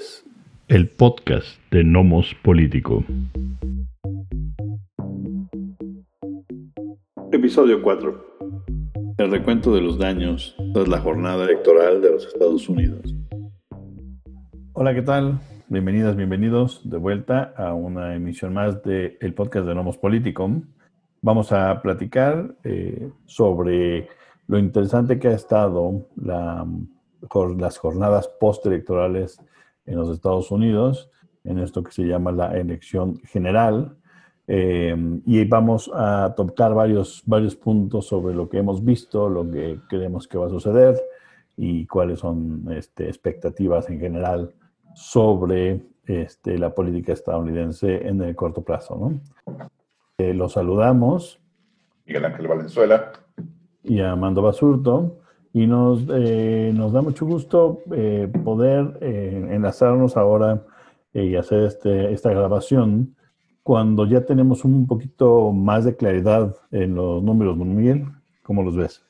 es el podcast de Nomos Político. Episodio 4. El recuento de los daños tras la jornada electoral de los Estados Unidos. Hola, ¿qué tal? Bienvenidas, bienvenidos de vuelta a una emisión más del el podcast de Nomos Político. Vamos a platicar eh, sobre lo interesante que ha estado la las jornadas postelectorales en los Estados Unidos, en esto que se llama la elección general. Eh, y vamos a tocar varios, varios puntos sobre lo que hemos visto, lo que creemos que va a suceder y cuáles son este, expectativas en general sobre este, la política estadounidense en el corto plazo. ¿no? Eh, los saludamos. Miguel Ángel Valenzuela. Y Amando Basurto y nos, eh, nos da mucho gusto eh, poder eh, enlazarnos ahora y hacer este, esta grabación cuando ya tenemos un poquito más de claridad en los números. Miguel, ¿cómo los ves?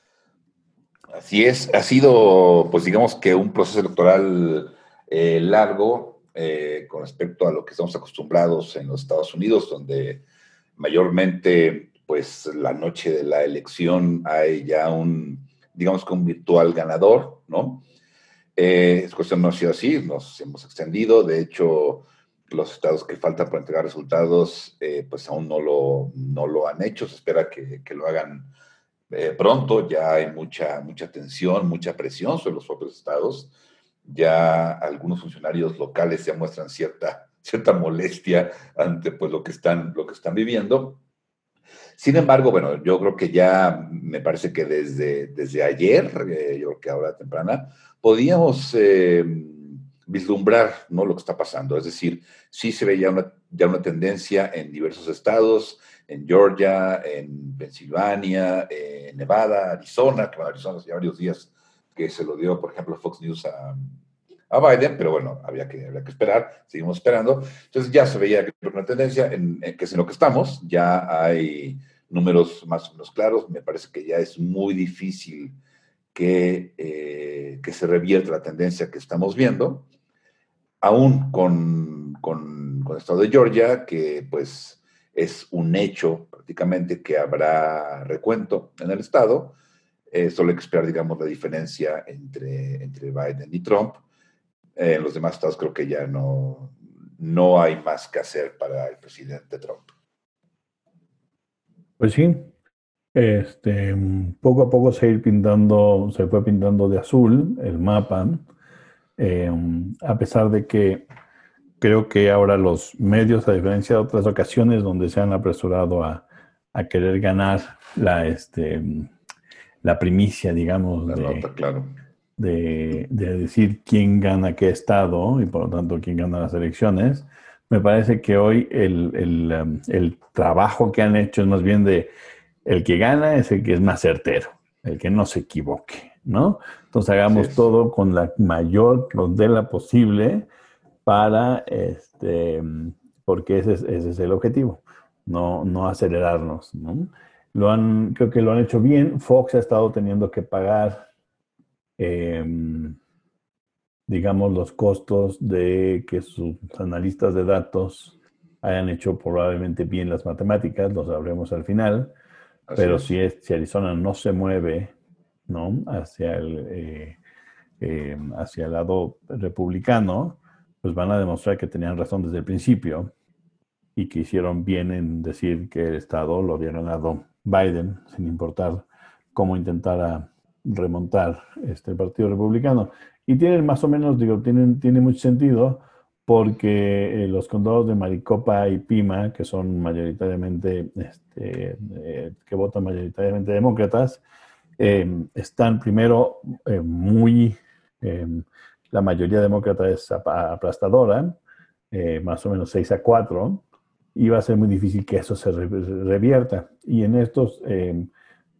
Así es, ha sido, pues digamos que un proceso electoral largo con respecto a lo que estamos acostumbrados en los Estados Unidos, donde mayormente, pues la noche de la elección hay ya un digamos que un virtual ganador, ¿no? Eh, es cuestión no ha sido así, nos hemos extendido, de hecho, los estados que faltan para entregar resultados, eh, pues aún no lo, no lo han hecho, se espera que, que lo hagan eh, pronto, ya hay mucha, mucha tensión, mucha presión sobre los propios estados, ya algunos funcionarios locales ya muestran cierta, cierta molestia ante pues, lo, que están, lo que están viviendo. Sin embargo, bueno, yo creo que ya me parece que desde, desde ayer, eh, yo creo que ahora temprana, podíamos eh, vislumbrar ¿no? lo que está pasando. Es decir, sí se ve ya una, ya una tendencia en diversos estados, en Georgia, en Pensilvania, en Nevada, Arizona, que bueno, Arizona hace varios días que se lo dio, por ejemplo, Fox News a, a Biden, pero bueno, había que, había que esperar, seguimos esperando. Entonces ya se veía una tendencia en, que es en lo que estamos, ya hay números más o menos claros, me parece que ya es muy difícil que, eh, que se revierta la tendencia que estamos viendo, aún con, con, el estado de Georgia, que pues es un hecho prácticamente que habrá recuento en el estado, solo hay que esperar, digamos, la diferencia entre, entre Biden y Trump, en eh, los demás estados creo que ya no, no hay más que hacer para el presidente Trump. Pues sí, este, poco a poco se, ir pintando, se fue pintando de azul el mapa, eh, a pesar de que creo que ahora los medios, a diferencia de otras ocasiones donde se han apresurado a, a querer ganar la, este, la primicia, digamos, la nota, claro de, decir quién gana qué estado y por lo tanto quién gana las elecciones. Me parece que hoy el, um, el, trabajo que han hecho es más bien de el que gana es el que es más certero, el que no se equivoque, ¿no? Entonces hagamos todo con la mayor rondela posible para, este, porque ese es, ese es el objetivo, no, no acelerarnos, ¿no? Lo han, creo que lo han hecho bien. Fox ha estado teniendo que pagar Em, digamos, los costos de que sus analistas de datos hayan hecho probablemente bien las matemáticas, lo sabremos al final, pero si, es, si Arizona no se mueve ¿no? Hacia, el, eh, em, hacia el lado republicano, pues van a demostrar que tenían razón desde el principio y que hicieron bien en decir que el Estado lo había ganado Biden, sin importar cómo intentara remontar este Partido Republicano. Y tienen más o menos, digo, tienen, tiene mucho sentido porque eh, los condados de Maricopa y Pima, que son mayoritariamente, este, eh, que votan mayoritariamente demócratas, eh, están primero muy, la mayoría demócrata es aplastadora, más o menos 6 a 4, y va a ser muy difícil que eso se revierta. Y en estos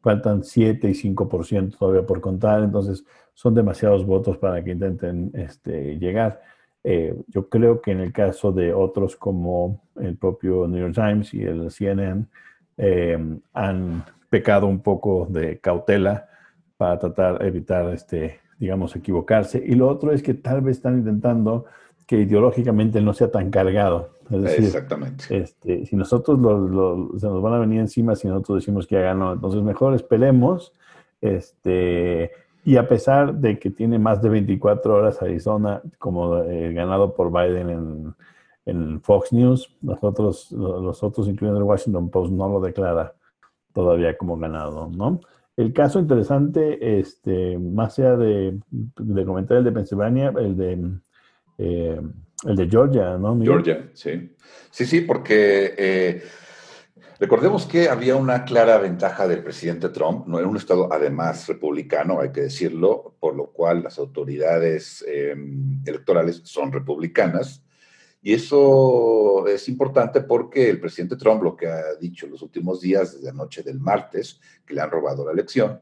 faltan 7 y 5% todavía por contar, entonces son demasiados votos para que intenten este, llegar. Eh, yo creo que en el caso de otros como el propio New York Times y el CNN, eh, han pecado un poco de cautela para tratar de evitar, este, digamos, equivocarse. Y lo otro es que tal vez están intentando que ideológicamente no sea tan cargado. Exactamente. Este, si nosotros se nos van a venir encima si nosotros decimos que ya ganó, entonces mejor esperemos. Este, y a pesar de que tiene más de 24 horas Arizona como eh, ganado por Biden en, en, Fox News, los otros, los otros, incluyendo el Washington Post, no lo declara todavía como ganado, ¿no? El caso interesante, este, más allá de, de comentar el de Pensilvania, el de, eh, el de Georgia, ¿no? Georgia, sí. Sí, sí, porque eh, recordemos que había una clara ventaja del presidente Trump, no era un estado además republicano, hay que decirlo, por lo cual las autoridades em, electorales son republicanas. Y eso es importante porque el presidente Trump lo que ha dicho los últimos días, desde la noche del martes, que le han robado la elección,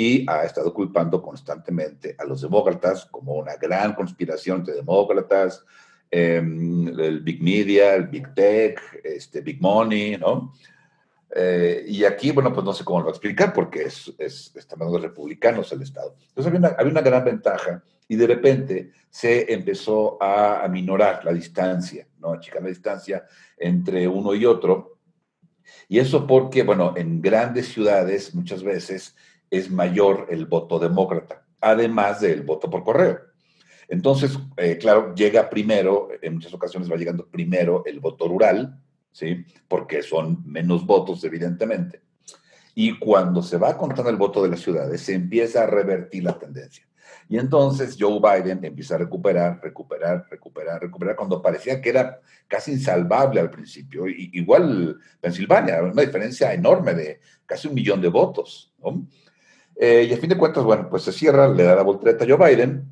y ha estado culpando constantemente a los demócratas como una gran conspiración de demócratas, em, el Big Media, el Big Tech, este, Big Money, ¿no? Eh, y aquí, bueno, pues no sé cómo lo va a explicar porque es, es, están hablando de republicanos el Estado. Entonces había una, había una gran ventaja y de repente se empezó a aminorar la distancia, ¿no? Achicar la distancia entre uno y otro. Y eso porque, bueno, en grandes ciudades muchas veces es mayor el voto demócrata, además del voto por correo. Entonces, eh, claro, llega primero, en muchas ocasiones va llegando primero el voto rural, ¿sí? Porque son menos votos, evidentemente. Y cuando se va contando el voto de las ciudades, se empieza a revertir la tendencia. Y entonces Joe Biden empieza a recuperar, recuperar, recuperar, recuperar, cuando parecía que era casi insalvable al principio. igual Pensilvania, una diferencia enorme de casi un millón de votos. Eh, y a fin de cuentas, bueno, pues se cierra, le da la voltereta a Joe Biden.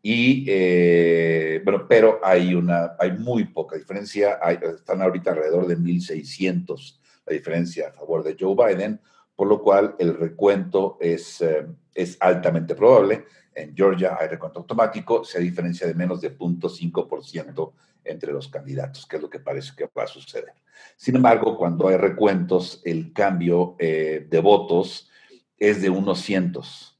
Y, eh, bueno, pero hay, una, hay muy poca diferencia. están ahorita alrededor de 1.600 la diferencia a favor de Joe Biden por lo cual el recuento es, eh, es altamente probable. En Georgia hay recuento automático, se diferencia de menos de 0.5% entre los candidatos, que es lo que parece que va a suceder. Sin embargo, cuando hay recuentos, el cambio de votos es de unos cientos.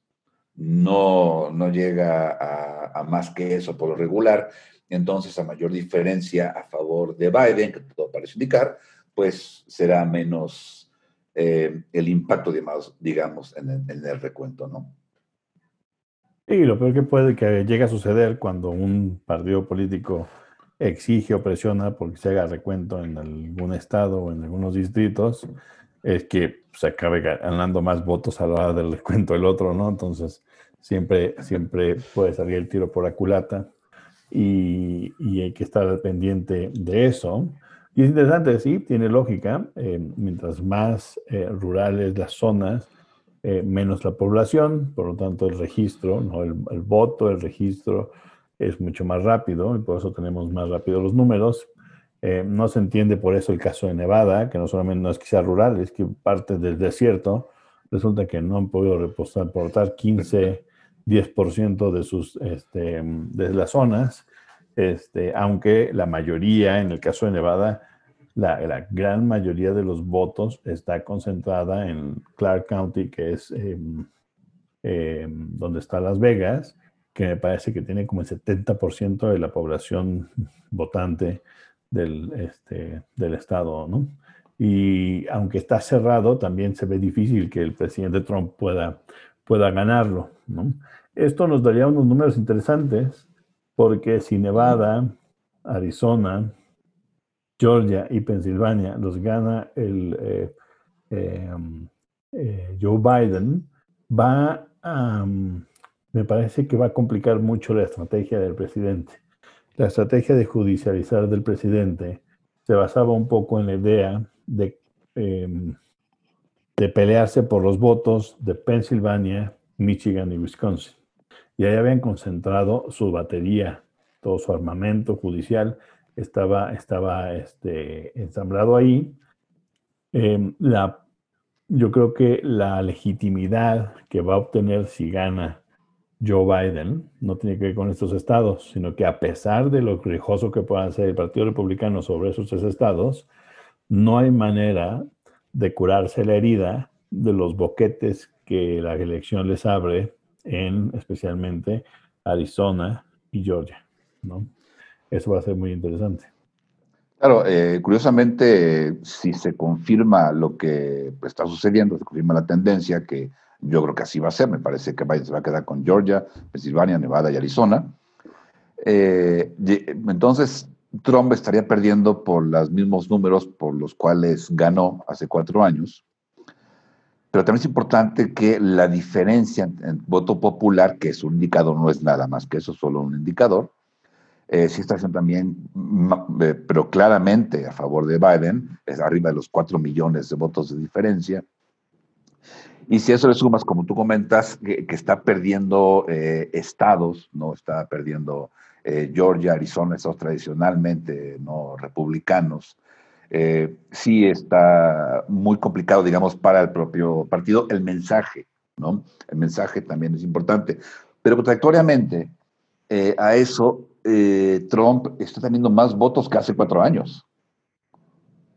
No, no llega a, más que eso por lo regular. Entonces, a mayor diferencia a favor de Biden, que todo parece indicar, pues será menos, eh, el impacto, digamos, digamos en, el, recuento, ¿no? Sí, lo peor que puede que llegue a suceder cuando un partido político exige o presiona porque se haga recuento en algún estado o en algunos distritos, es que se acabe ganando más votos a la hora del recuento del otro, ¿no? Entonces, siempre, siempre puede salir el tiro por la culata y, y hay que estar pendiente de eso. Y es interesante, sí, tiene lógica. Eh, mientras más eh, rurales las zonas, eh, menos la población, por lo tanto el registro, ¿no? el, voto, el registro es mucho más rápido y por eso tenemos más rápido los números. No se entiende por eso el caso de Nevada, que no solamente no es sea rural, es que parte del desierto. Resulta que no han podido reportar 15, 10% de, sus, este, de las zonas este, aunque la mayoría, en el caso de Nevada, la, gran mayoría de los votos está concentrada en Clark County, que es em, em, donde está Las Vegas, que me parece que tiene como el 70% de la población votante del, este, del estado, ¿no? Y aunque está cerrado, también se ve difícil que el presidente Trump pueda, pueda ganarlo, ¿no? Esto nos daría unos números interesantes porque si Nevada, Arizona, Georgia y Pensilvania los gana el eh, em, eh, Joe Biden, va a, me parece que va a complicar mucho la estrategia del presidente. La estrategia de judicializar del presidente se basaba un poco en la idea de, em, de pelearse por los votos de Pensilvania, Michigan y Wisconsin y ahí habían concentrado su batería, todo su armamento judicial estaba, estaba este, ensamblado ahí. Em, la, yo creo que la legitimidad que va a obtener si gana Joe Biden no tiene que ver con estos estados, sino que a pesar de lo rijoso que pueda ser el Partido Republicano sobre esos tres estados, no hay manera de curarse la herida de los boquetes que la elección les abre en especialmente Arizona y Georgia, ¿no? eso va a ser muy interesante. Claro, eh, curiosamente, si se confirma lo que está sucediendo, se confirma la tendencia, que yo creo que así va a ser, me parece que Biden se va a quedar con Georgia, Pensilvania, Nevada y Arizona. Eh, entonces, Trump estaría perdiendo por los mismos números por los cuales ganó hace cuatro años. Pero también es importante que la diferencia en voto popular, que es un indicador, no es nada más que eso, solo un indicador, eh, sí está haciendo también, eh, pero claramente a favor de Biden, es arriba de los 4 millones de votos de diferencia. Y si eso le sumas, como tú comentas, que, está perdiendo eh, estados, no está perdiendo Georgia, Arizona, estados tradicionalmente no republicanos, sí está muy complicado, digamos, para el propio partido el mensaje, ¿no? El mensaje también es importante. Pero contradictoriamente a eso, eh, Trump está teniendo más votos que hace cuatro años,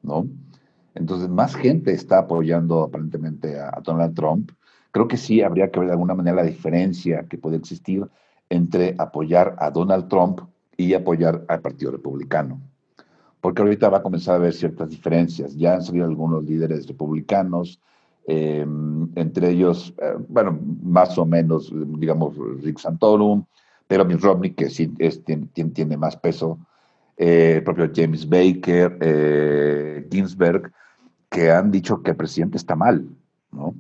¿no? Entonces, más gente está apoyando aparentemente a, Donald Trump. Creo que sí habría que ver de alguna manera la diferencia que puede existir entre apoyar a Donald Trump y apoyar al Partido Republicano. Porque ahorita va a comenzar a haber ciertas diferencias. Ya han salido algunos líderes republicanos, em, entre ellos, eh, bueno, más o menos, digamos, Rick Santorum, pero Mitt Romney, que sí tiene, más peso, eh, el propio James Baker, eh, Ginsberg, que han dicho que el presidente está mal, ¿no?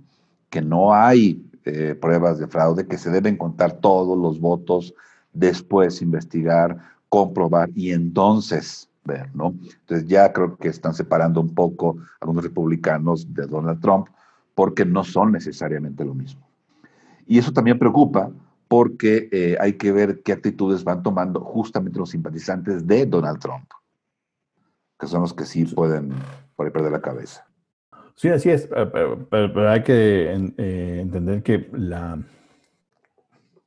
que no hay eh, pruebas de fraude, que se deben contar todos los votos, después investigar, comprobar y entonces ver, ¿no? Entonces ya creo que están separando un poco a algunos republicanos de Donald Trump porque no son necesariamente lo mismo. Y eso también preocupa porque eh, hay que ver qué actitudes van tomando justamente los simpatizantes de Donald Trump, que son los que sí pueden por perder la cabeza. Sí, así es, pero, hay que eh, entender que la,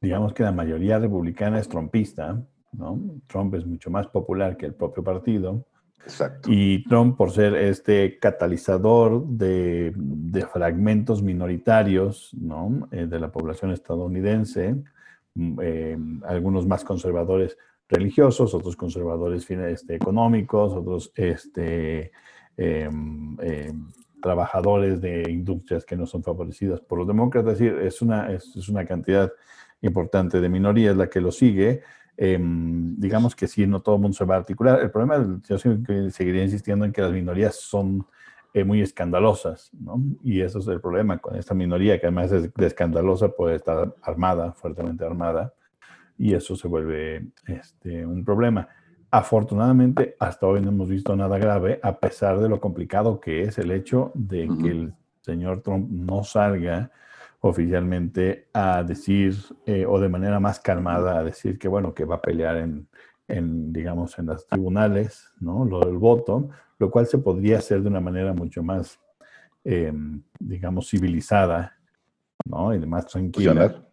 digamos que la mayoría republicana es trumpista, ¿no? Trump es mucho más popular que el propio partido. Exacto. Y Trump, por ser este catalizador de, fragmentos minoritarios ¿no? Eh, de la población estadounidense, mm, eh, algunos más conservadores religiosos, otros conservadores este, económicos, otros este, trabajadores de industrias que no son favorecidas por los demócratas. Es decir, es una, es una cantidad importante de minorías la que lo sigue Em, digamos que sí, no todo el mundo se va a articular. El problema, yo seguiría insistiendo en que las minorías son eh, muy escandalosas. Y eso es el problema con esta minoría, que además es escandalosa, puede estar armada, fuertemente armada, y eso se vuelve este, un problema. Afortunadamente, hasta hoy no hemos visto nada grave, a pesar de lo complicado que es el hecho de que el señor Trump no salga oficialmente a decir, eh, o de manera más calmada, a decir que, bueno, que va a pelear en, en, digamos, en los tribunales, ¿no? Lo del voto, lo cual se podría hacer de una manera mucho más, em, digamos, civilizada, ¿no? Y más tranquila.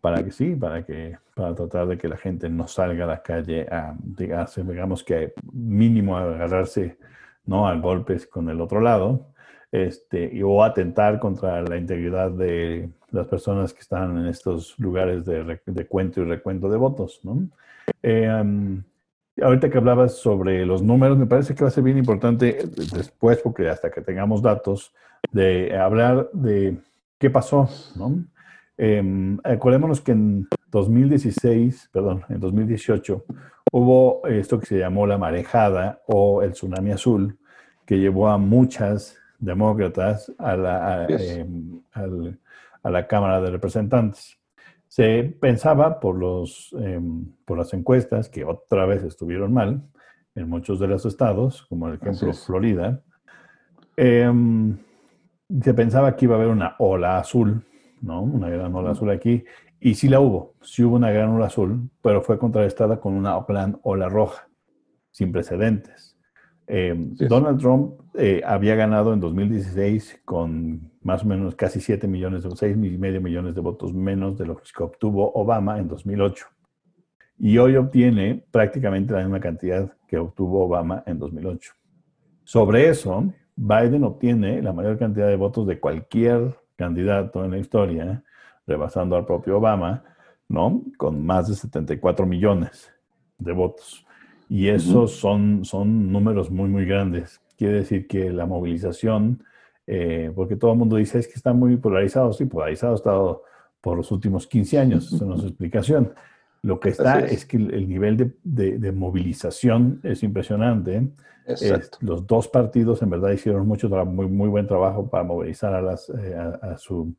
Para que sí, para que, para tratar de que la gente no salga a la calle a, digamos que mínimo agarrarse, ¿no? A golpes con el otro lado este, o atentar contra la integridad de las personas que están en estos lugares de, de cuento y recuento de votos. ¿no? Eh, ahorita que hablabas sobre los números, me parece que va a ser bien importante después, porque hasta que tengamos datos, de hablar de qué pasó. ¿no? Eh, acordémonos que en 2016, perdón, en 2018, hubo esto que se llamó la marejada o el tsunami azul, que llevó a muchas demócratas a la, em, a, la Cámara de Representantes. Se pensaba por, los, em, por las encuestas que otra vez estuvieron mal en muchos de los estados, como el ejemplo Florida. Em, se pensaba que iba a haber una ola azul, ¿no? Una gran ola azul aquí. Y sí la hubo, sí hubo una gran ola azul, pero fue contrarrestada con una plan ola roja, sin precedentes. Eh, Donald Trump eh, había ganado en 2016 con más o menos casi 7 millones, o 6 y medio millones de votos menos de lo que obtuvo Obama en 2008. Y hoy obtiene prácticamente la misma cantidad que obtuvo Obama en 2008. Sobre eso, Biden obtiene la mayor cantidad de votos de cualquier candidato en la historia, rebasando al propio Obama, ¿no? Con más de 74 millones de votos. Y esos son, son números muy, muy grandes. Quiere decir que la movilización, eh, porque todo el mundo dice es que está muy polarizado, sí, polarizado ha estado por los últimos 15 años, esa no es explicación. Lo que está es. que el nivel de, movilización es impresionante. los dos partidos en verdad hicieron mucho muy, muy buen trabajo para movilizar a, las, eh, a, su,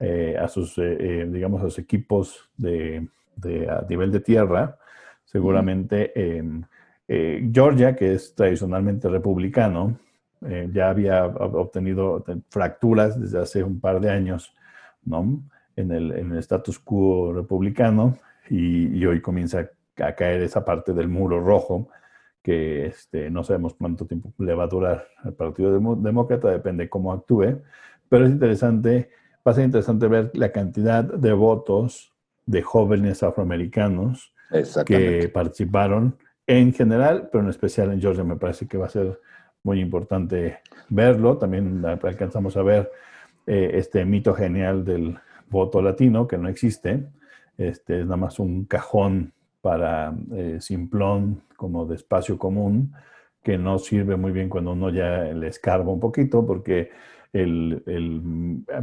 eh, a sus, eh, digamos, a sus equipos de, a nivel de tierra. Seguramente Georgia, que es tradicionalmente republicano, ya había obtenido fracturas desde hace un par de años, ¿no? En el, en el status quo republicano y, hoy comienza a caer esa parte del muro rojo que este, no sabemos cuánto tiempo le va a durar al Partido Demócrata, depende cómo actúe, pero es interesante, va a ser interesante ver la cantidad de votos de jóvenes afroamericanos que participaron en general, pero en especial en Georgia. Me parece que va a ser muy importante verlo. También alcanzamos a ver eh, este mito genial del voto latino, que no existe, este, es nada más un cajón para eh, simplón como de espacio común que no sirve muy bien cuando uno ya le escarba un poquito porque el,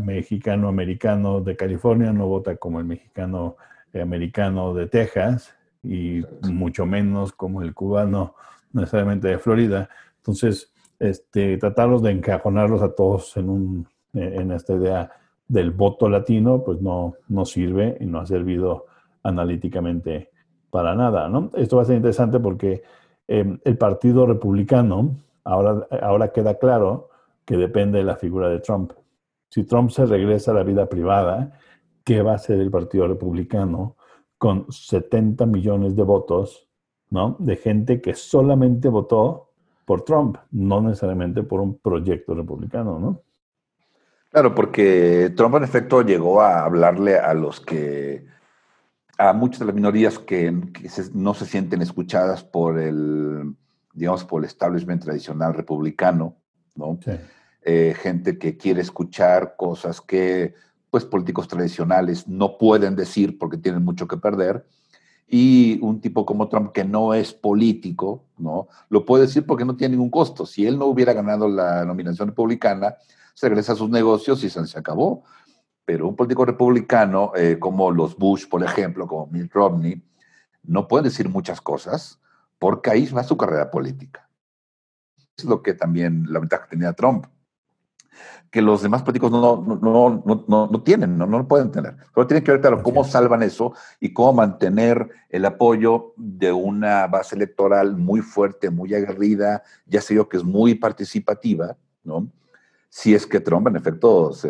mexicano americano de California no vota como el mexicano americano de Texas y mucho menos como el cubano necesariamente de Florida. Entonces, este, tratarlos de encajonarlos a todos en, un, en esta idea del voto latino, pues no, no sirve y no ha servido analíticamente para nada. ¿no? Esto va a ser interesante porque em, el Partido Republicano, ahora, ahora queda claro que depende de la figura de Trump. Si Trump se regresa a la vida privada, ¿qué va a hacer el Partido Republicano con 70 millones de votos ¿no? de gente que solamente votó por Trump, no necesariamente por un proyecto republicano, ¿no? Claro, porque Trump en efecto llegó a hablarle a los que, a muchas de las minorías que, no se sienten escuchadas por el, digamos, por el establishment tradicional republicano, ¿no? Eh, gente que quiere escuchar cosas que, pues, políticos tradicionales no pueden decir porque tienen mucho que perder. Y un tipo como Trump, que no es político, ¿no? Lo puede decir porque no tiene ningún costo. Si él no hubiera ganado la nominación republicana, se regresa a sus negocios y se, acabó. Pero un político republicano, eh, como los Bush, por ejemplo, como Mitt Romney, no pueden decir muchas cosas porque ahí va su carrera política. Es lo que también la ventaja tenía Trump, que los demás políticos no, no, no, no tienen, no, lo pueden tener. Pero tienen que ver, claro, cómo salvan eso y cómo mantener el apoyo de una base electoral muy fuerte, muy aguerrida, ya sé yo que es muy participativa, ¿no? si es que Trump en efecto se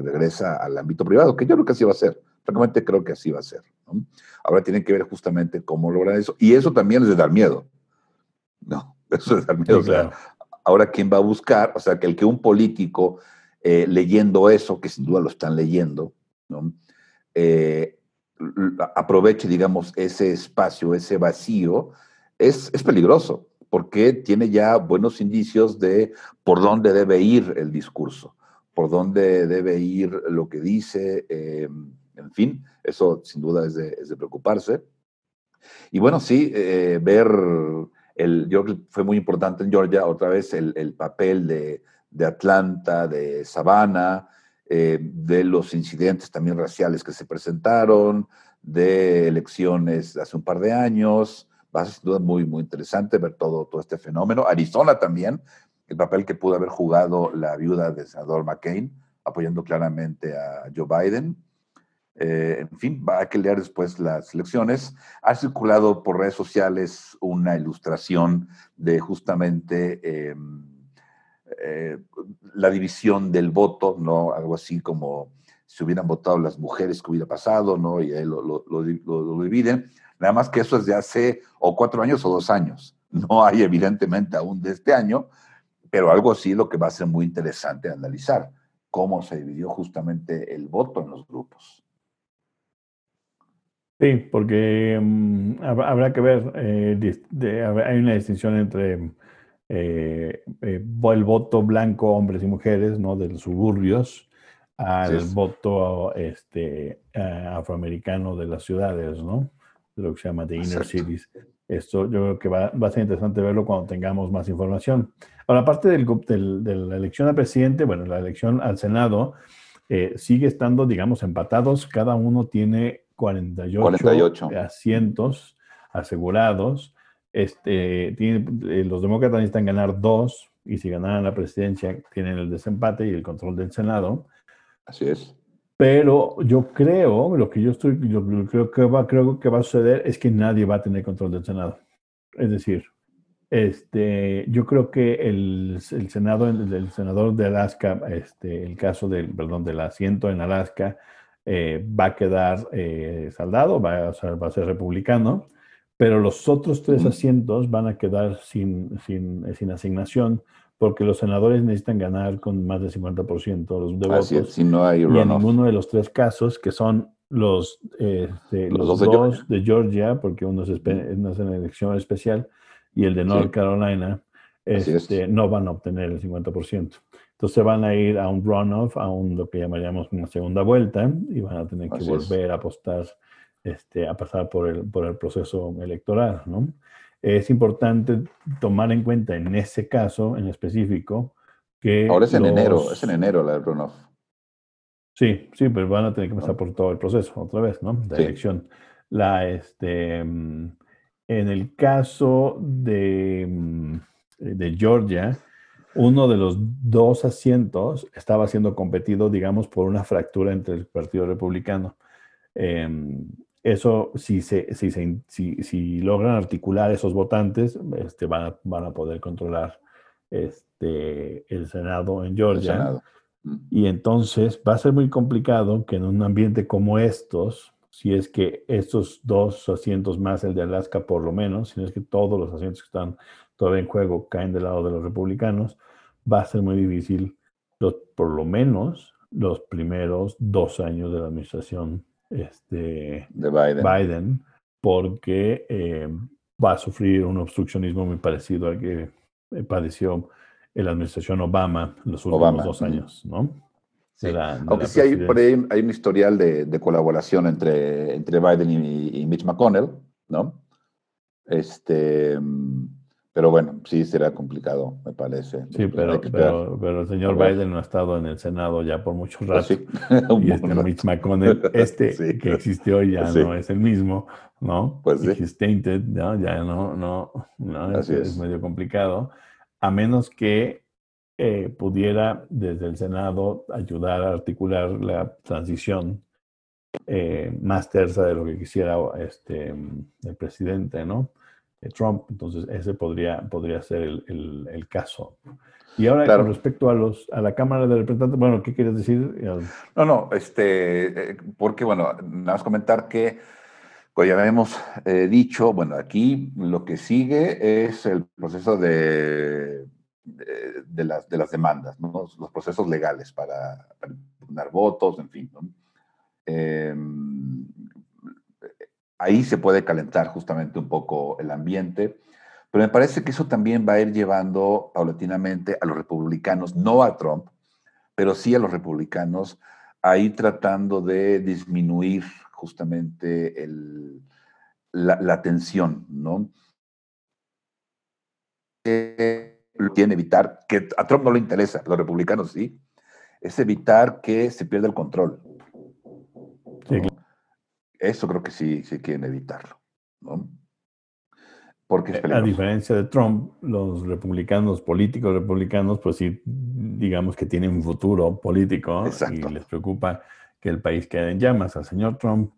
regresa al ámbito privado, que yo creo que así va a ser. Francamente creo que así va a ser. Ahora tienen que ver justamente cómo lograr eso. Y eso también es de dar miedo. No, eso es de dar miedo. Ahora quién va a buscar, o sea, que el que un político eh, leyendo eso, que sin duda lo están leyendo, eh, aproveche, digamos, ese espacio, ese vacío, es, es peligroso porque tiene ya buenos indicios de por dónde debe ir el discurso, por dónde debe ir lo que dice, eh, en fin, eso sin duda es de, preocuparse. Y bueno, sí, eh, ver, el, yo fue muy importante en Georgia otra vez el, papel de, Atlanta, de Savannah, eh, de los incidentes también raciales que se presentaron, de elecciones hace un par de años, va a ser sin duda muy, muy interesante ver todo, todo este fenómeno. Arizona también, el papel que pudo haber jugado la viuda del senador McCain, apoyando claramente a Joe Biden. Eh, en fin, va a leer después las elecciones. Ha circulado por redes sociales una ilustración de justamente em, eh, la división del voto, ¿no? Algo así como si hubieran votado las mujeres que hubiera pasado, ¿no? Y lo, lo, lo, lo dividen. Nada más que eso es de hace o cuatro años o dos años. No hay evidentemente aún de este año, pero algo así lo que va a ser muy interesante analizar, cómo se dividió justamente el voto en los grupos. Sí, porque mm, habrá que ver, eh, hay una distinción entre eh, eh, el voto blanco, hombres y mujeres, ¿no? De los suburbios, al voto este, afroamericano de las ciudades, ¿no? de lo que se llama The Inner Cities. Esto yo creo que va, a ser interesante verlo cuando tengamos más información. Ahora, aparte del, de la elección al presidente, bueno, la elección al Senado eh, sigue estando, digamos, empatados. Cada uno tiene 48, asientos asegurados. Este, tiene, los demócratas necesitan ganar dos y si ganaran la presidencia tienen el desempate y el control del Senado. Así es. Pero yo creo, lo que yo estoy, yo creo que va, creo que va a suceder es que nadie va a tener control del Senado. Es decir, este, yo creo que el, el Senado, el, senador de Alaska, este, el caso del, perdón, del asiento en Alaska, eh, va a quedar eh, saldado, va a, va a ser republicano, pero los otros tres asientos van a quedar sin, sin, sin asignación porque los senadores necesitan ganar con más del 50% de votos. si no hay y en ninguno de los tres casos, que son los, este, los, dos, de, Georgia. porque uno es, una elección especial, y el de North Carolina, este, no van a obtener el 50%. Entonces van a ir a un runoff, a un, lo que llamaríamos una segunda vuelta, y van a tener que volver a apostar, este, a pasar por el, por el proceso electoral, ¿no? es importante tomar en cuenta en ese caso en específico que... Ahora es en enero, es en enero la runoff. Sí, sí, pero van a tener que pasar por todo el proceso otra vez, ¿no? De elección. La, este, mm, en el caso de, mm, de Georgia, uno de los dos asientos estaba siendo competido, digamos, por una fractura entre el Partido Republicano. Em, eso, si, se, si, se, si, si, logran articular esos votantes, este, van, a, van a poder controlar este, el Senado en Georgia. Mm. Y entonces va a ser muy complicado que en un ambiente como estos, si es que estos dos asientos más el de Alaska por lo menos, si no es que todos los asientos que están todavía en juego caen del lado de los republicanos, va a ser muy difícil, los, por lo menos los primeros dos años de la administración este, de Biden. porque eh, va a sufrir un obstruccionismo muy parecido al que eh, padeció la administración Obama en los últimos dos años, ¿no? Aunque sí hay, por ahí hay un historial de, colaboración entre, entre Biden y, y, Mitch McConnell, ¿no? Este, pero bueno, sí será complicado, me parece. Sí, pero, pero, el señor Biden no ha estado en el Senado ya por mucho pues rato. sí. y este Mitch McConnell, este que existió ya no es el mismo, ¿no? Pues sí. He's tainted, ¿no? Ya no, no, no es, medio complicado. A menos que eh, pudiera desde el Senado ayudar a articular la transición eh, más tersa de lo que quisiera este, el presidente, ¿no? Trump. Entonces, ese podría, podría ser el, el, caso. Y ahora, con respecto a, los, a la Cámara de Representantes, bueno, ¿qué quieres decir? No, no, este, eh, porque, bueno, nada más comentar que, pues ya hemos eh, dicho, bueno, aquí lo que sigue es el proceso de, de, las, de las demandas, ¿no? los procesos legales para, dar votos, en fin. ¿no? Em, ahí se puede calentar justamente un poco el ambiente, pero me parece que eso también va a ir llevando paulatinamente a los republicanos, no a Trump, pero sí a los republicanos, a ir tratando de disminuir justamente la, tensión, ¿no? tiene evitar, que a Trump no le interesa, a los republicanos sí, es evitar que se pierda el control. Eso creo que sí, sí quieren evitarlo, ¿no? Porque es eh, A diferencia de Trump, los republicanos, políticos republicanos, pues sí, digamos que tienen un futuro político y les preocupa que el país quede en llamas. Al señor Trump,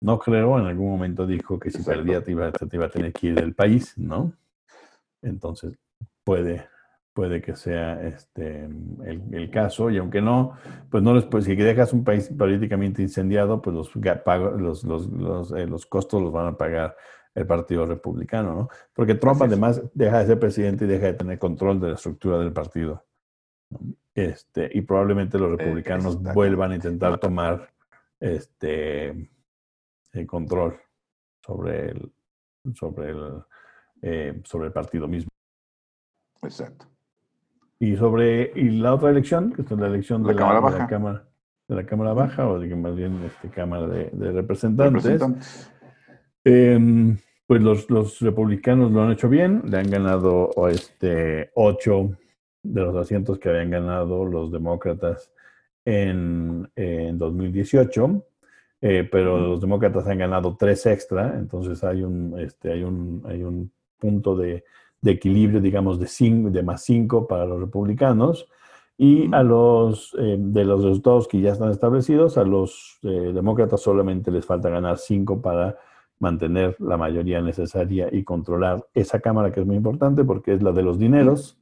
no creo, en algún momento dijo que si perdía te iba, te iba a tener que ir del país, ¿no? Entonces, puede puede que sea este, el, caso, y aunque no, pues no les pues si dejas un país políticamente incendiado, pues los, los, los, eh, los, costos los van a pagar el Partido Republicano, ¿no? Porque Trump además deja de ser presidente y deja de tener control de la estructura del partido. Este, y probablemente los eh, republicanos vuelvan a intentar tomar este, el control sobre el, sobre el, eh, sobre el partido mismo. Exacto. Y sobre y la otra elección, que es la elección de, la, cámara baja. de la Cámara Baja, o de que más bien este, Cámara de, Representantes. Em, Pues los, los, republicanos lo han hecho bien, le han ganado este, ocho de los asientos que habían ganado los demócratas en, en 2018, eh, pero los demócratas han ganado tres extra, entonces hay un, este, hay un, hay un punto de, de equilibrio, digamos, de, cinco, de más cinco para los republicanos. Y a los eh, de los resultados que ya están establecidos, a los eh, demócratas solamente les falta ganar cinco para mantener la mayoría necesaria y controlar esa Cámara que es muy importante porque es la de los dineros,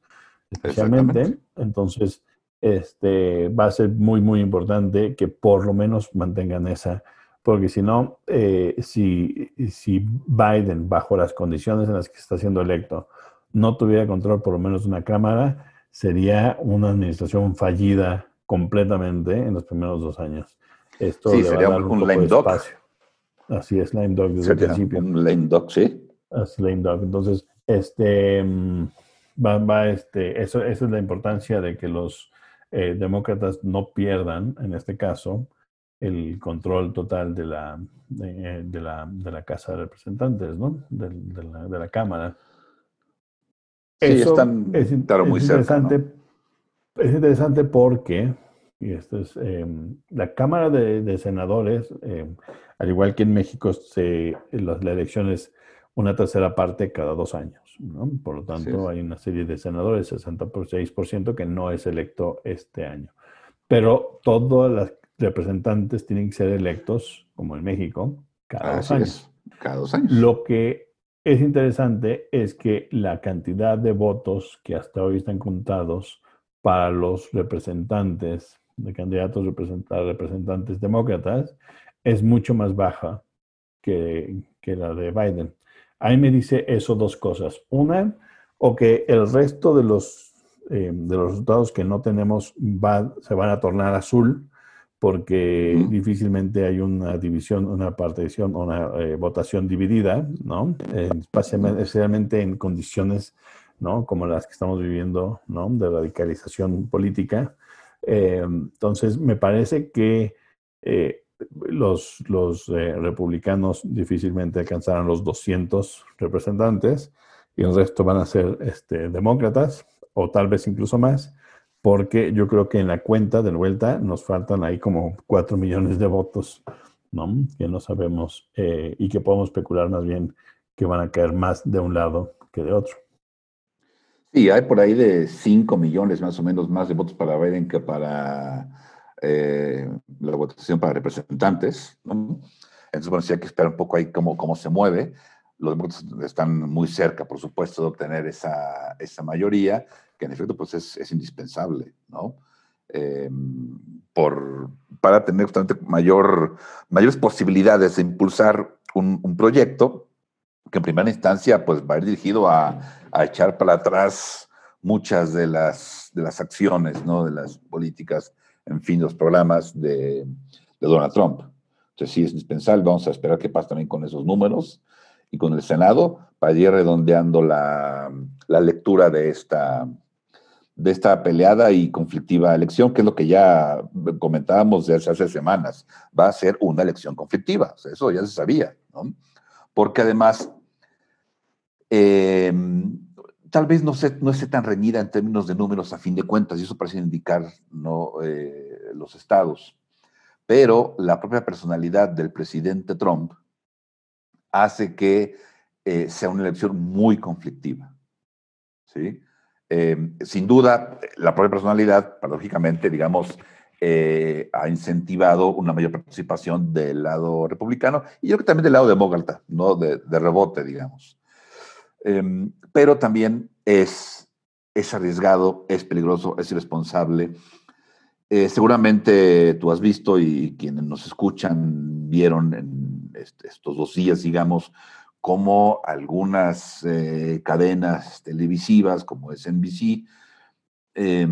especialmente. Entonces, este, va a ser muy, muy importante que por lo menos mantengan esa, porque si no, eh, si, si Biden, bajo las condiciones en las que está siendo electo, no tuviera control por lo menos de una Cámara, sería una administración fallida completamente en los primeros dos años. Esto sí, sería un, un lame Espacio. Así es, lame dog desde el principio. Un lame dog, sí. Es lame dog. Entonces, este, mm, va, va este, eso, esa es la importancia de que los eh, demócratas no pierdan, en este caso, el control total de la, de, de la, de la Casa de Representantes, ¿no? De, de, la, de la, Cámara. Sí, Eso están, es, claro, muy es interesante, cerca, ¿no? Es interesante porque y esto es, eh, la Cámara de, de Senadores, eh, al igual que en México, se, las, la elección es una tercera parte cada dos años. ¿no? Por lo tanto, hay una serie de senadores, 66%, que no es electo este año. Pero todos los representantes tienen que ser electos, como en México, cada Así dos años. Es. Cada dos años. Lo que es interesante es que la cantidad de votos que hasta hoy están contados para los representantes, de candidatos a representantes demócratas, es mucho más baja que, que la de Biden. Ahí me dice eso dos cosas. Una, o que el resto de los, eh, de los resultados que no tenemos va, se van a tornar azul porque mm. difícilmente hay una división, una partición una eh, votación dividida, ¿no? Eh, especialmente en condiciones, ¿no? Como las que estamos viviendo, ¿no? De radicalización política. Eh, entonces, me parece que los, los republicanos difícilmente alcanzarán los 200 representantes y el resto van a ser este, demócratas o tal vez incluso más, porque yo creo que en la cuenta de vuelta nos faltan ahí como 4 millones de votos, ¿no? Que no sabemos eh, y que podemos especular más bien que van a caer más de un lado que de otro. Sí, hay por ahí de 5 millones más o menos más de votos para Biden que para eh, la votación para representantes. ¿no? Entonces, bueno, sí hay que esperar un poco ahí cómo, cómo se mueve. Los demócratas están muy cerca, por supuesto, de obtener esa, esa mayoría, que en efecto pues es, indispensable, ¿no? Eh, por, para tener justamente mayor, mayores posibilidades de impulsar un, un, proyecto que en primera instancia pues va a ir dirigido a, a echar para atrás muchas de las, de las acciones, ¿no? De las políticas en fin, los programas de, de Donald Trump. Entonces sí es indispensable, vamos a esperar qué pasa también con esos números y con el Senado para ir redondeando la, la lectura de esta, de esta peleada y conflictiva elección, que es lo que ya comentábamos desde hace semanas. Va a ser una elección conflictiva, eso ya se sabía, ¿no? Porque además, eh, tal vez no, se, no esté tan reñida en términos de números a fin de cuentas, y eso parece indicar ¿no? Eh, los estados. Pero la propia personalidad del presidente Trump hace que eh, sea una elección muy conflictiva. ¿sí? Eh, sin duda, la propia personalidad, paradójicamente, digamos, eh, ha incentivado una mayor participación del lado republicano y yo creo que también del lado demócrata, ¿no? de, rebote, digamos. Em, pero también es, es arriesgado, es peligroso, es irresponsable. Eh, seguramente tú has visto y quienes nos escuchan vieron en estos dos días, digamos, cómo algunas eh, cadenas televisivas como es NBC eh,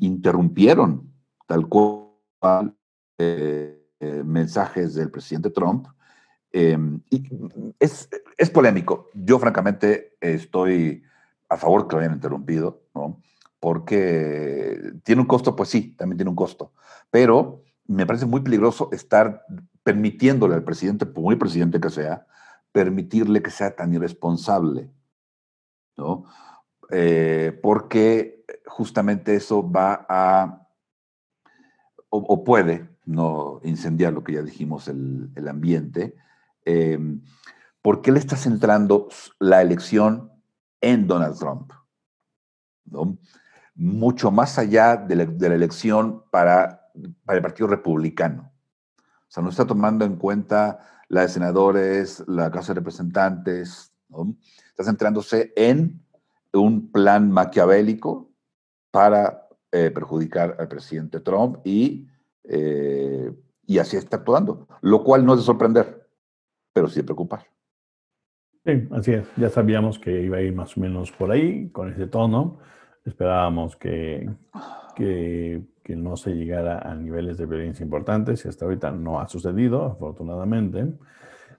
interrumpieron tal cual eh, eh, mensajes del presidente Trump y es, es, polémico. Yo, francamente, estoy a favor que lo hayan interrumpido, ¿no? Porque tiene un costo, pues sí, también tiene un costo. Pero me parece muy peligroso estar permitiéndole al presidente, por muy presidente que sea, permitirle que sea tan irresponsable, ¿no? Eh, porque justamente eso va a, o, puede, no incendiar lo que ya dijimos, el, ambiente, em, porque él está centrando la elección en Donald Trump, ¿no? mucho más allá de la, elección para, para, el Partido Republicano. Sea, no está tomando en cuenta la de senadores, la Casa de Representantes, está centrándose en un plan maquiavélico para eh, perjudicar al presidente Trump y, eh, y así está actuando, lo cual no es de sorprender, pero sí de preocupar. Sí, así es. Ya sabíamos que iba a ir más o menos por ahí, con ese tono. Esperábamos que, que, que no se llegara a niveles de violencia importantes y hasta ahorita no ha sucedido, afortunadamente.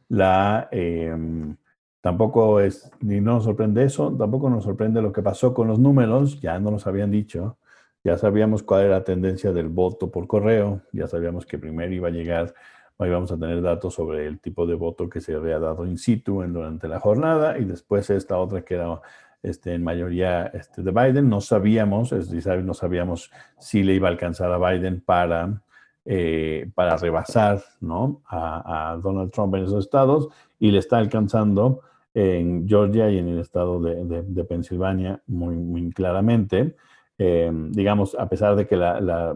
La, em, tampoco es, ni nos sorprende eso, tampoco nos sorprende lo que pasó con los números, ya no nos habían dicho, ya sabíamos cuál era la tendencia del voto por correo, ya sabíamos que primero iba a llegar, íbamos a tener datos sobre el tipo de voto que se había dado in situ en, durante la jornada y después esta otra que era este, en mayoría este, de Biden. No sabíamos, es decir, no sabíamos si le iba a alcanzar a Biden para, eh, para rebasar a, Donald Trump en esos estados y le está alcanzando en Georgia y en el estado de, Pensilvania muy, claramente. Eh, digamos, a pesar de que la,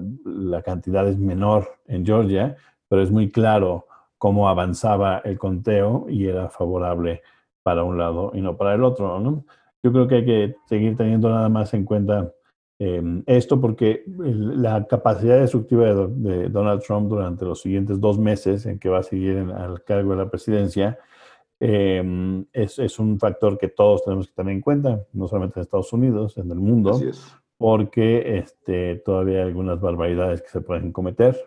cantidad es menor en Georgia, pero es muy claro cómo avanzaba el conteo y era favorable para un lado y no para el otro. Yo creo que hay que seguir teniendo nada más en cuenta em, esto porque la capacidad destructiva de, Donald Trump durante los siguientes dos meses en que va a seguir al cargo de la presidencia Em, es, es, un factor que todos tenemos que tener en cuenta, no solamente en Estados Unidos, en el mundo, porque este, todavía hay algunas barbaridades que se pueden cometer.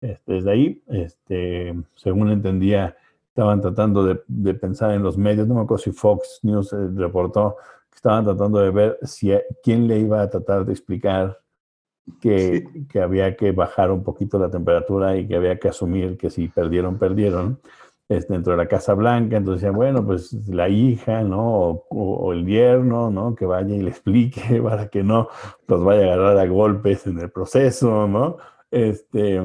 Este, desde ahí, este, según entendía, estaban tratando de, de, pensar en los medios, no me acuerdo si Fox News eh, reportó que estaban tratando de ver si, quién le iba a tratar de explicar que, que, había que bajar un poquito la temperatura y que había que asumir que si perdieron, perdieron dentro de la Casa Blanca, entonces decían, bueno, pues la hija, ¿no? O, el yerno, ¿no? Que vaya y le explique para que no los vaya a agarrar a golpes en el proceso, ¿no? Este,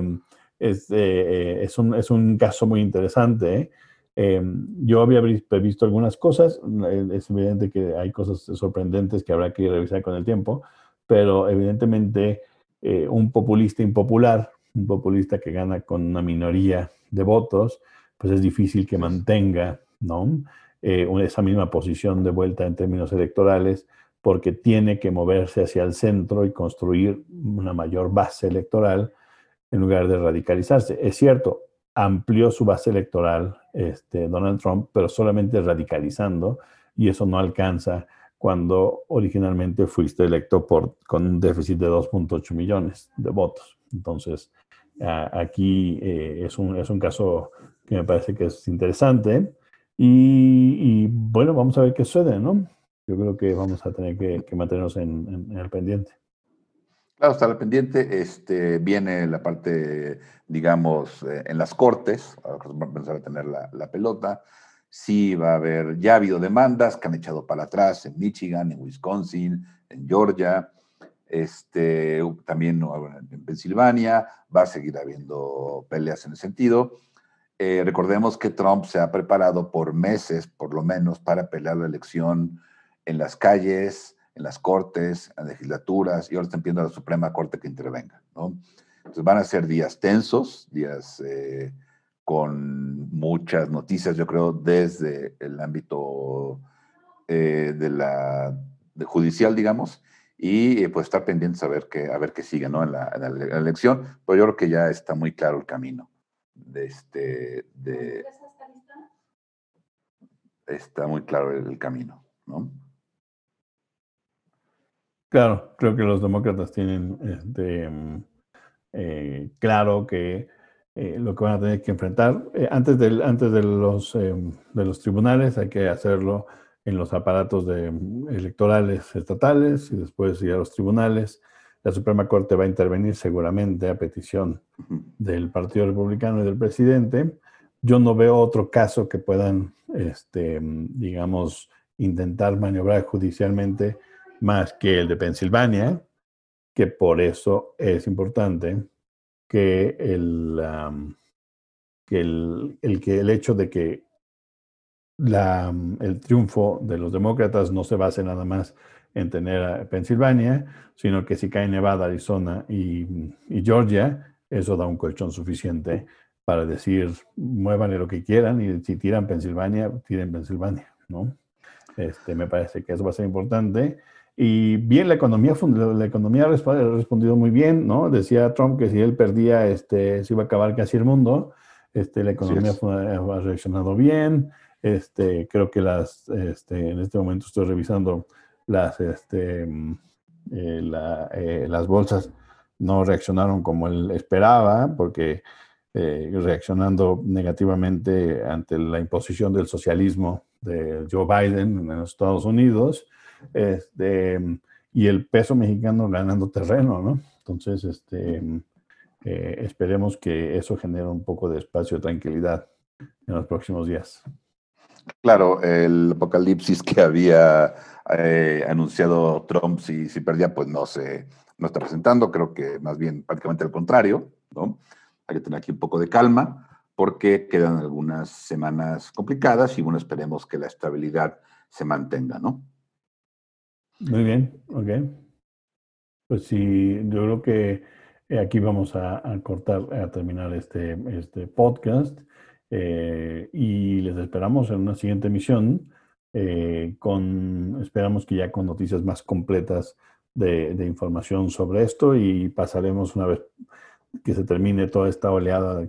este es, un, es un caso muy interesante. ¿eh? Em, yo había visto algunas cosas, eh, es evidente que hay cosas sorprendentes que habrá que revisar con el tiempo, pero evidentemente un populista impopular, un populista que gana con una minoría de votos, pues es difícil que mantenga ¿no? Eh, esa misma posición de vuelta en términos electorales, porque tiene que moverse hacia el centro y construir una mayor base electoral en lugar de radicalizarse. Es cierto, amplió su base electoral este, Donald Trump, pero solamente radicalizando, y eso no alcanza cuando originalmente fuiste electo por, con un déficit de 2.8 millones de votos. Entonces, aquí eh, es, un, es un caso que me parece que es interesante. Y, bueno, vamos a ver qué sucede, ¿no? Yo creo que vamos a tener que, mantenernos en, el pendiente. Claro, está el pendiente. Este, viene la parte, digamos, eh, en las cortes, vamos a empezar a tener la, la, pelota. Sí va a haber, ya ha habido demandas que han echado para atrás en Michigan, en Wisconsin, en Georgia, este, también en Pensilvania. Va a seguir habiendo peleas en ese sentido. Eh, recordemos que Trump se ha preparado por meses, por lo menos, para pelear la elección en las calles, en las cortes, en legislaturas, y ahora están pidiendo a la Suprema Corte que intervenga. ¿no? Entonces van a ser días tensos, días eh, con muchas noticias, yo creo, desde el ámbito eh, de la judicial, digamos, y pues estar pendientes a ver qué, a ver qué sigue ¿no? en, la, en la elección, pero yo creo que ya está muy claro el camino de este, de, está muy claro el, camino, ¿no? Claro, creo que los demócratas tienen este, mm, eh, claro que eh, lo que van a tener que enfrentar. Eh, antes, del, antes de, los, de los tribunales hay que hacerlo en los aparatos de, mm, electorales estatales y después ir a los tribunales. La Suprema Corte va a intervenir seguramente a petición del Partido Republicano y del presidente. Yo no veo otro caso que puedan, este, digamos, intentar maniobrar judicialmente más que el de Pensilvania, que por eso es importante que el, que el, hecho de que la, el triunfo de los demócratas no se base nada más en tener a Pensilvania, sino que si cae Nevada, Arizona y, y Georgia, eso da un colchón suficiente para decir, muévanle lo que quieran y si tiran Pensilvania, tiren Pensilvania, ¿no? Este, me parece que eso va a ser importante. Y bien, la economía, la economía ha respondido muy bien, ¿no? Decía Trump que si él perdía, este, se iba a acabar casi el mundo. Este, la economía ha reaccionado bien. Este, creo que las, este, en este momento estoy revisando las, este, eh, la, eh, las bolsas no reaccionaron como él esperaba, porque eh, reaccionando negativamente ante la imposición del socialismo de Joe Biden en los Estados Unidos, este, y el peso mexicano ganando terreno, ¿no? Entonces, este, eh, esperemos que eso genere un poco de espacio de tranquilidad en los próximos días. Claro, el apocalipsis que había eh, anunciado Trump si, si perdía, pues no se no está presentando, creo que más bien prácticamente al contrario, ¿no? Hay que tener aquí un poco de calma porque quedan algunas semanas complicadas y bueno, esperemos que la estabilidad se mantenga, ¿no? Muy bien, ok. Pues sí, yo creo que eh, aquí vamos a, cortar, a terminar este, este podcast eh, y les esperamos en una siguiente emisión. Eh, con, esperamos que ya con noticias más completas de, de información sobre esto y pasaremos una vez que se termine toda esta oleada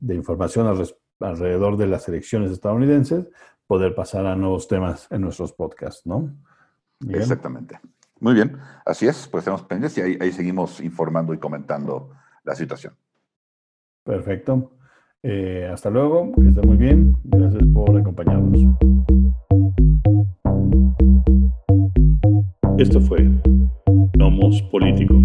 de información alrededor de las elecciones estadounidenses, poder pasar a nuevos temas en nuestros podcasts, ¿no? Exactamente. Muy bien, así es, pues estamos pendientes y ahí, seguimos informando y comentando la situación. Perfecto. Eh, hasta luego, que estén muy bien. Gracias por acompañarnos. Esto fue Nomos Político.